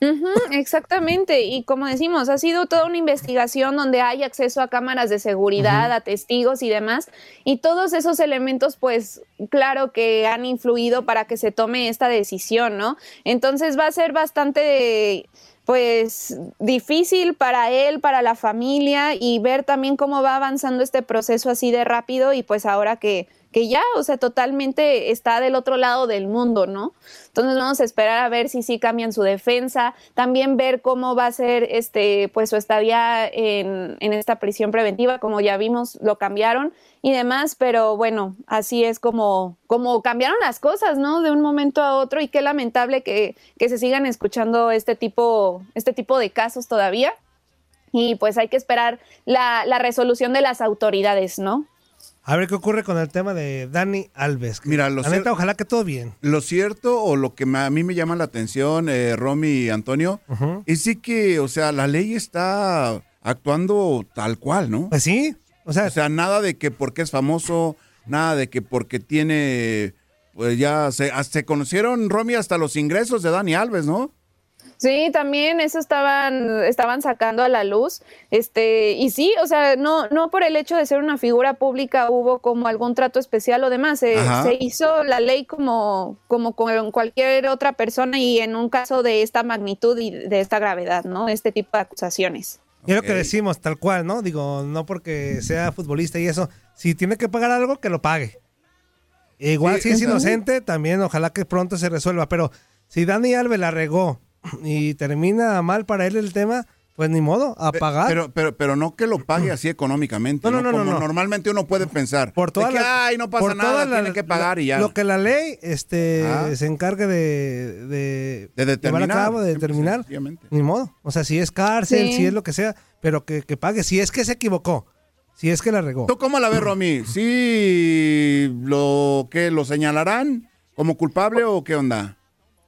Ujú, exactamente, y como decimos, ha sido toda una investigación donde hay acceso a cámaras de seguridad, a testigos y demás, y todos esos elementos, pues claro que han influido para que se tome esta decisión, ¿no? Entonces va a ser bastante, pues, difícil para él, para la familia, y ver también cómo va avanzando este proceso así de rápido, y pues ahora que que ya, o sea, totalmente está del otro lado del mundo, ¿no? Entonces vamos a esperar a ver si sí cambian su defensa, también ver cómo va a ser este, pues su estadía en, en esta prisión preventiva, como ya vimos, lo cambiaron y demás, pero bueno, así es como, como cambiaron las cosas, ¿no? De un momento a otro y qué lamentable que, que se sigan escuchando este tipo, este tipo de casos todavía. Y pues hay que esperar la, la resolución de las autoridades, ¿no? A ver qué ocurre con el tema de Dani Alves. Mira, lo la neta, ojalá que todo bien. Lo cierto o lo que a mí me llama la atención, eh, Romy y Antonio, es sí que, o sea, la ley está actuando tal cual, ¿no? Pues sí, o sea, nada de que porque es famoso, nada de que porque tiene, pues ya se, se conocieron, Romy, hasta los ingresos de Dani Alves, ¿no? Sí, también eso estaban, estaban sacando a la luz. Este, y sí, o sea, no, no por el hecho de ser una figura pública hubo como algún trato especial o demás. Se, hizo la ley como, como con cualquier otra persona y en un caso de esta magnitud y de esta gravedad, ¿no? Este tipo de acusaciones. Y es lo que decimos, tal cual, ¿no? Digo, no porque sea futbolista y eso. Si tiene que pagar algo, que lo pague. Igual Sí, si es es- inocente, también ojalá que pronto se resuelva. Pero si Dani Alves la regó y termina mal para él el tema, pues ni modo, a pagar. Pero, pero, pero no que lo pague así económicamente. No, no, no, Como no, no. normalmente uno puede pensar. por toda de que, la- ay, no pasa por nada, la- tiene que pagar lo- y ya. Lo que la ley este, Ah. se encargue de, de, De determinar, llevar a cabo, de determinar, sencillamente. ni modo. O sea, si es cárcel, Sí. si es lo que sea, pero que, que pague. Si es que se equivocó, si es que la regó. ¿Tú cómo la ves, Romy? ¿Sí lo que lo señalarán como culpable o qué onda?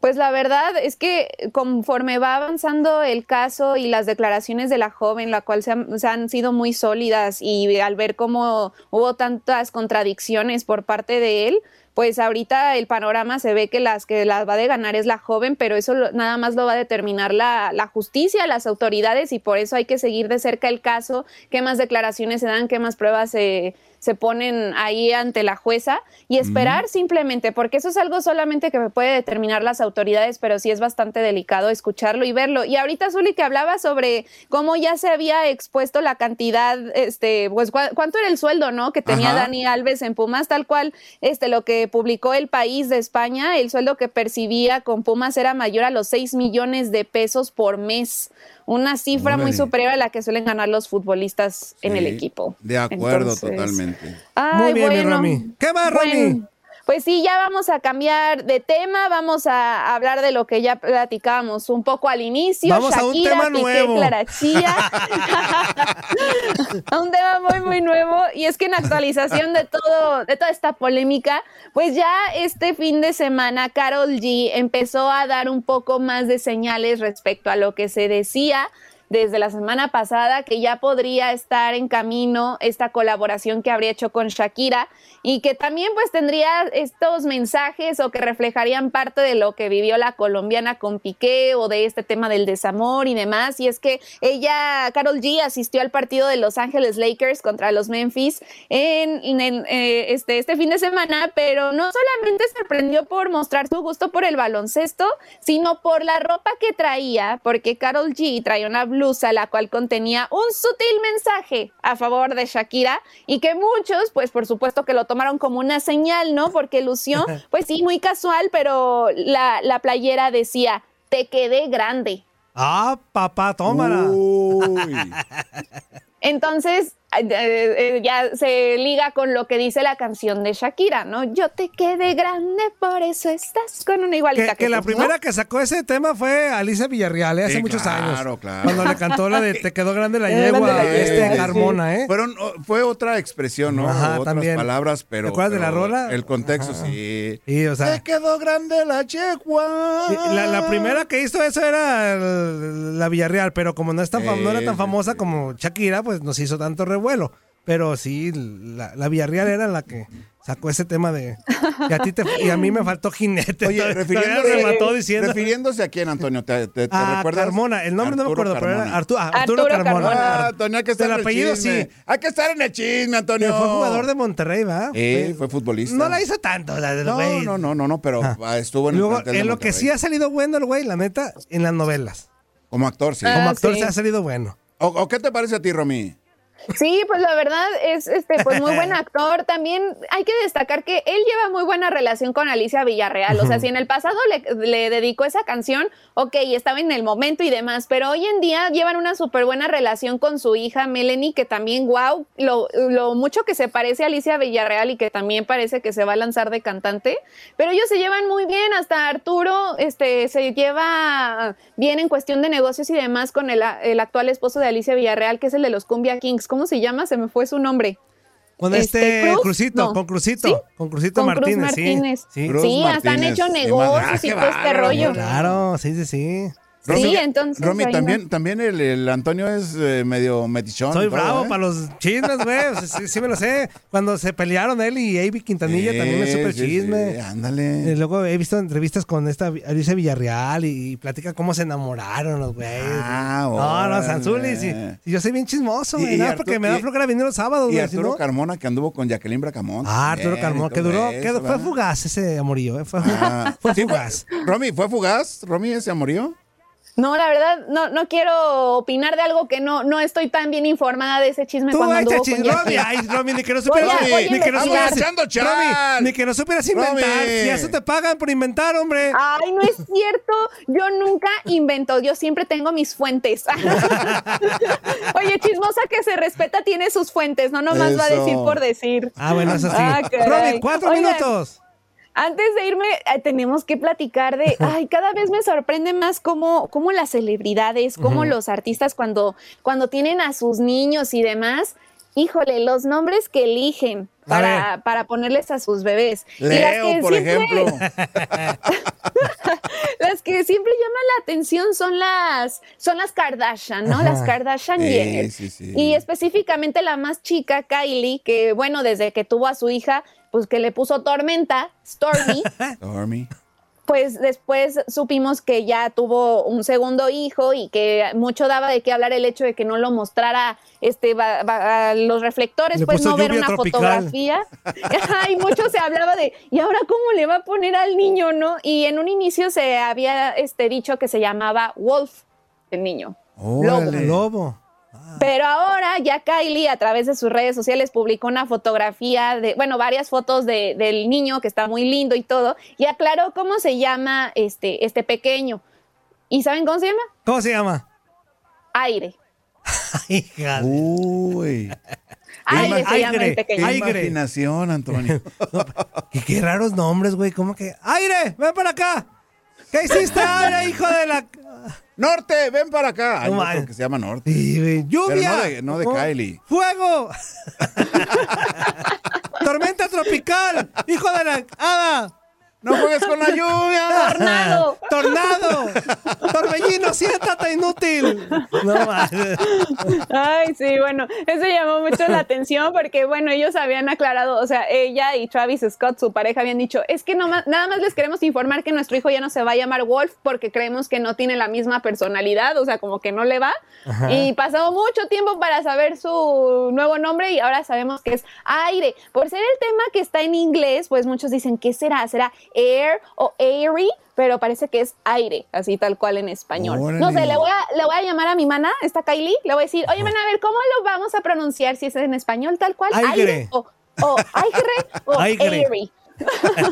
Pues la verdad es que conforme va avanzando el caso y las declaraciones de la joven, la cual se han, sido muy sólidas y al ver cómo hubo tantas contradicciones por parte de él, pues ahorita el panorama se ve que las que las va de ganar es la joven, pero eso lo- nada más lo va a determinar la, la justicia, las autoridades y por eso hay que seguir de cerca el caso, qué más declaraciones se dan, qué más pruebas se, se ponen ahí ante la jueza y esperar simplemente, porque eso es algo solamente que puede determinar las autoridades, pero sí es bastante delicado escucharlo y verlo. Y ahorita, Zuli, que hablaba sobre cómo ya se había expuesto la cantidad, este, pues cuánto era el sueldo, ¿no? Que tenía Ajá. Dani Alves en Pumas, tal cual, este, lo que publicó el país de España, el sueldo que percibía con Pumas era mayor a los 6 millones de pesos por mes. Una cifra muy superior a la que suelen ganar los futbolistas en el equipo. De acuerdo, Entonces, totalmente. Ay, Muy bien, mi bueno. Romy. ¿Qué más? Bueno, Pues sí, ya vamos a cambiar de tema, vamos a hablar de lo que ya platicábamos un poco al inicio. Vamos a un Shakira, tema Piqué, nuevo. Clara Chía. a *laughs* *laughs* un tema muy, muy nuevo. Y es que en actualización de todo, de toda esta polémica, pues ya este fin de semana Carol G empezó a dar un poco más de señales respecto a lo que se decía desde la semana pasada que ya podría estar en camino esta colaboración que habría hecho con Shakira y que también pues tendría estos mensajes o que reflejarían parte de lo que vivió la colombiana con Piqué o de este tema del desamor y demás. Y es que ella, Carol G, asistió al partido de Los Ángeles Lakers contra los Memphis en, eh, este, este fin de semana, pero no solamente sorprendió por mostrar su gusto por el baloncesto, sino por la ropa que traía, porque Carol G traía una blusa blusa, la cual contenía un sutil mensaje a favor de Shakira y que muchos, pues por supuesto que lo tomaron como una señal, ¿no? Porque lució, *laughs* pues sí, muy casual, pero la, la playera decía, te quedé grande. Ah, papá, tómala. Entonces, ya se liga con lo que dice la canción de Shakira, ¿no? Yo te quedé grande, por eso estás con una igualita Que, que la tú, ¿no? primera que sacó ese tema fue Alicia Villarreal, ¿eh? hace Sí, muchos claro, años. claro. Cuando le cantó la de *laughs* Te quedó grande la yegua, la este Carmona, ¿eh? Fueron, oh, fue otra expresión, ¿no? Ajá, Otras también. palabras, pero. ¿Te acuerdas de la rola? El contexto, sí. Sí, o sea. Te quedó grande la yegua. La, la primera que hizo eso era el- la Villarreal, pero como no, es tan no era tan famosa como Shakira, pues nos hizo tanto revuelo. Pero sí, la, la Villarreal era la que sacó ese tema de... Y a, ti te- y a mí me faltó jinete. Oye, refiriéndose, remató diciendo... refiriéndose a quién, Antonio, ¿te, te, te a recuerdas? Carmona, el nombre no me acuerdo, pero era Carmona. Artu- ah, Arturo, Arturo Carmona. Ah, Antonio, hay que estar El en el apellido chisme. sí. Hay que estar en el chisme, Antonio. Que fue jugador de Monterrey, ¿va? Sí, fue futbolista. No la hizo tanto, la del No, güey. no, no, no, no, pero ah, estuvo en Luego, el en lo que sí ha salido bueno el güey, la neta, en las novelas. Como actor, sí. Como Ah, actor sí. se ha salido bueno. ¿O, o qué te parece a ti, Romy? Sí, pues la verdad es este pues muy buen *laughs* actor. También hay que destacar que él lleva muy buena relación con Alicia Villarreal. O sea, si en el pasado le, le dedicó esa canción, ok, estaba en el momento y demás, pero hoy en día llevan una súper buena relación con su hija Melanie, que también, wow, lo, lo mucho que se parece a Alicia Villarreal y que también parece que se va a lanzar de cantante. Pero ellos se llevan muy bien, hasta Arturo este, se lleva bien en cuestión de negocios y demás con el, el actual esposo de Alicia Villarreal, que es el de los Cumbia Kings. ¿Cómo se llama? Se me fue su nombre. Con este, Cruz? Crucito, No. con Crucito, ¿Sí? con Crucito Con Cruz Martínez, sí. Sí, Sí, hasta han hecho negocios Madrid. y Ah, todo este rollo. Claro, sí, sí, sí. Sí, entonces. Romy, también, no. también el, el Antonio es eh, medio metichón. Soy y todo, bravo ¿eh? para los chismes, güey. O sea, sí, sí me lo sé. Cuando se pelearon él y Avi Quintanilla Sí, también es súper sí, chisme. sí, ándale. Y luego he visto entrevistas con esta Alicia Villarreal y, y platica cómo se enamoraron los güeyes. Ah, no, no, órale. Sanzulis. Y, y yo soy bien chismoso, Y- güey. y Nada, porque me da y- flojera venir los sábados, Y güey. si Arturo no- Carmona que anduvo con Jacqueline Bracamont. Ah, Arturo Carmona, y que duró, eso, que fue ¿verdad? fugaz ese amorío, ¿eh? Fue, Ah, *laughs* fue sí, fugaz. Romy, ¿fue fugaz? ¿Romy ese amorío? No, la verdad, no, no quiero opinar de algo que no, no estoy tan bien informada de ese chisme Tú, cuando ay, anduvo te con chis- Romy, ay, Romy, ni que no Voy *laughs* supieras, a- voy a ni que no supieras. Romy, ni que no supieras inventar, Romy. si eso te pagan por inventar, hombre. Ay, no es cierto. Yo nunca invento. Yo siempre tengo mis fuentes. *laughs* Oye, chismosa que se respeta tiene sus fuentes. No nomás va a decir por decir. Ah, bueno, eso sí. Ah. Romy, cuatro Oigan, minutos. Antes de irme, eh, tenemos que platicar de, *laughs* ay, cada vez me sorprende más cómo, cómo las celebridades, cómo los artistas cuando, cuando tienen a sus niños y demás, híjole, los nombres que eligen para, para ponerles a sus bebés. Y las que por siempre- ejemplo. *laughs* Las que siempre llaman la atención son las, son las Kardashian, ¿no? Las. Kardashian Sí, Jenner. sí, sí. Y específicamente la más chica, Kylie, que bueno, desde que tuvo a su hija, pues que le puso tormenta, Stormy. *laughs* Stormy. Pues después supimos que ya tuvo un segundo hijo y que mucho daba de qué hablar el hecho de que no lo mostrara este va- va- a los reflectores, Le pues no ver una tropical. fotografía. *laughs* y mucho se hablaba de, ¿y ahora cómo le va a poner al niño, no? Y en un inicio se había este, dicho que se llamaba Wolf, el niño. Órale. Lobo. Pero ahora ya Kylie a través de sus redes sociales publicó una fotografía de, bueno, varias fotos de- del niño que está muy lindo y todo, y aclaró cómo se llama este, este pequeño. ¿Y saben cómo se llama? ¿Cómo se llama? Aire. *laughs* Hija. Uy. Aire se llama el Aire, pequeño. Qué Aire. imaginación, Antonio. *laughs* Y qué raros nombres, güey. ¿Cómo que? ¡Aire! ¡Ven para acá! ¿Qué hiciste, aire, hijo de la.? Norte, ven para acá. Hay No otro que se llama Norte. Sí. ¡Lluvia! Pero no de, no de Oh, Kylie. ¡Fuego! *laughs* ¡Tormenta tropical! ¡Hijo de la. ¡Hada! ¡No juegues con la lluvia! *laughs* ¡Tornado! ¡Tornado! ¡Torbellino, siéntate, inútil! No mames. Ay, sí, bueno, eso llamó mucho la *laughs* atención porque, bueno, ellos habían aclarado, o sea, ella y Travis Scott, su pareja, habían dicho, es que nada más les queremos informar que nuestro hijo ya no se va a llamar Wolf porque creemos que no tiene la misma personalidad, o sea, como que no le va. Ajá. Y pasó mucho tiempo para saber su nuevo nombre y ahora sabemos que es Aire. Por ser el tema que está en inglés, pues muchos dicen, ¿qué será? ¿Será air o airy, pero parece que es aire, así tal cual en español. No sé, le voy, a, le voy a llamar a mi mana, esta Kylie, le voy a decir, oye, mana, a ver, ¿cómo lo vamos a pronunciar si es en español tal cual? Aire. o, o aire o Aire. airy. *laughs*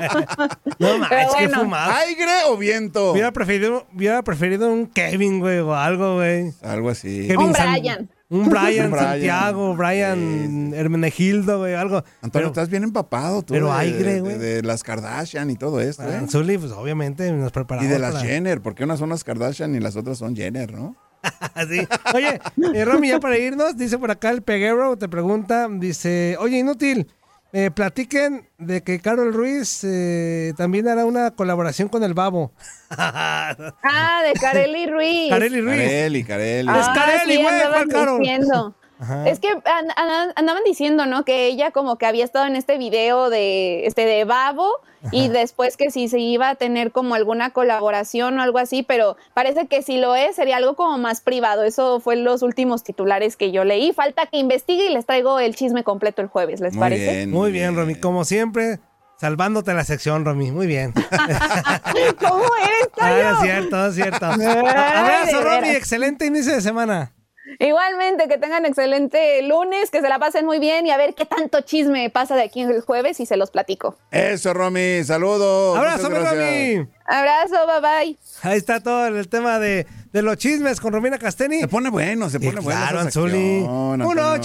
No qué bueno. fumado. ¿Aire o viento? Hubiera preferido, hubiera preferido un Kevin, güey, o algo, güey. Algo así. Kevin Un San- Brian. Un *laughs* Brian. Santiago, Brian Hermenegildo, güey, algo. Antonio, Pero, estás bien empapado tú. pero aire, de- güey. de las Kardashian y todo esto, ¿eh? Zuli, pues obviamente nos Y preparamos. de las para- Jenner, porque unas son las Kardashian y las otras son Jenner, ¿no? *laughs* Sí. Oye, eh, Romy, ya para irnos, dice por acá el Peguero, te pregunta, dice, oye, inútil, eh, platiquen de que Carol Ruiz eh, también hará una colaboración con el Babo. Ah, de Carely Ruiz. Carely Ruiz. Carelli, Carelli. Es Carelli, sí, güey, ¿cuál Carol? diciendo. Ajá. Es que an- an- andaban diciendo, ¿no? Que ella como que había estado en este video de este de Babo y después que si se iba a tener como alguna colaboración o algo así, pero parece que si lo es sería algo como más privado. Eso fue los últimos titulares que yo leí. Falta que investigue y les traigo el chisme completo el jueves, ¿les parece? Muy bien, Romy, como siempre, salvándote la sección, Romy, muy bien. *laughs* ¿Cómo eres, Ah, es cierto, *laughs* es cierto. Abrazo, Romy, excelente inicio de semana. Igualmente, que tengan excelente lunes, que se la pasen muy bien y a ver qué tanto chisme pasa de aquí el jueves y se los platico. Eso, Romy, saludos. Abrazo. Romy. Abrazo, bye bye. Ahí está todo el tema de, de los chismes con Romina Casteni. Se pone bueno, se pone bueno. Claro, Anzuli. sección, Antonio.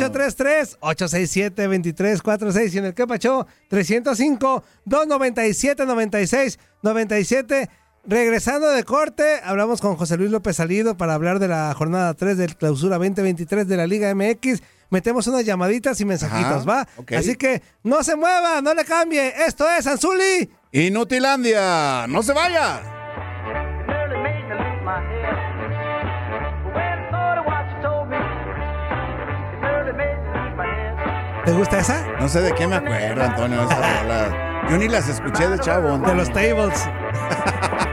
1-833-867-2346 y en el que pachó 305-297-96-97. Regresando de corte, hablamos con José Luis López Salido para hablar de la jornada 3 del clausura 2023 de la Liga MX. Metemos unas llamaditas y mensajitos, Ajá, ¿va? ok. Así que no se mueva, no le cambie. Esto es Anzuli. Inutilandia, no se vaya. ¿Te gusta esa? No sé de qué me acuerdo, Antonio. Yo ni las escuché de chavo. De los tables. *laughs*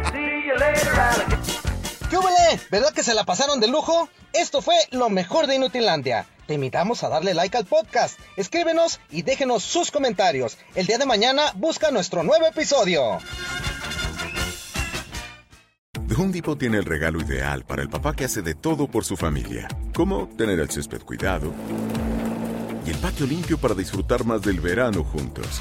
¿Qué hubole? ¿Verdad que se la pasaron de lujo? Esto fue lo mejor de Inutilandia. Te invitamos a darle like al podcast, escríbenos y déjenos sus comentarios. El día de mañana busca nuestro nuevo episodio. The Home tiene el regalo ideal para el papá que hace de todo por su familia, como tener el césped cuidado y el patio limpio para disfrutar más del verano juntos.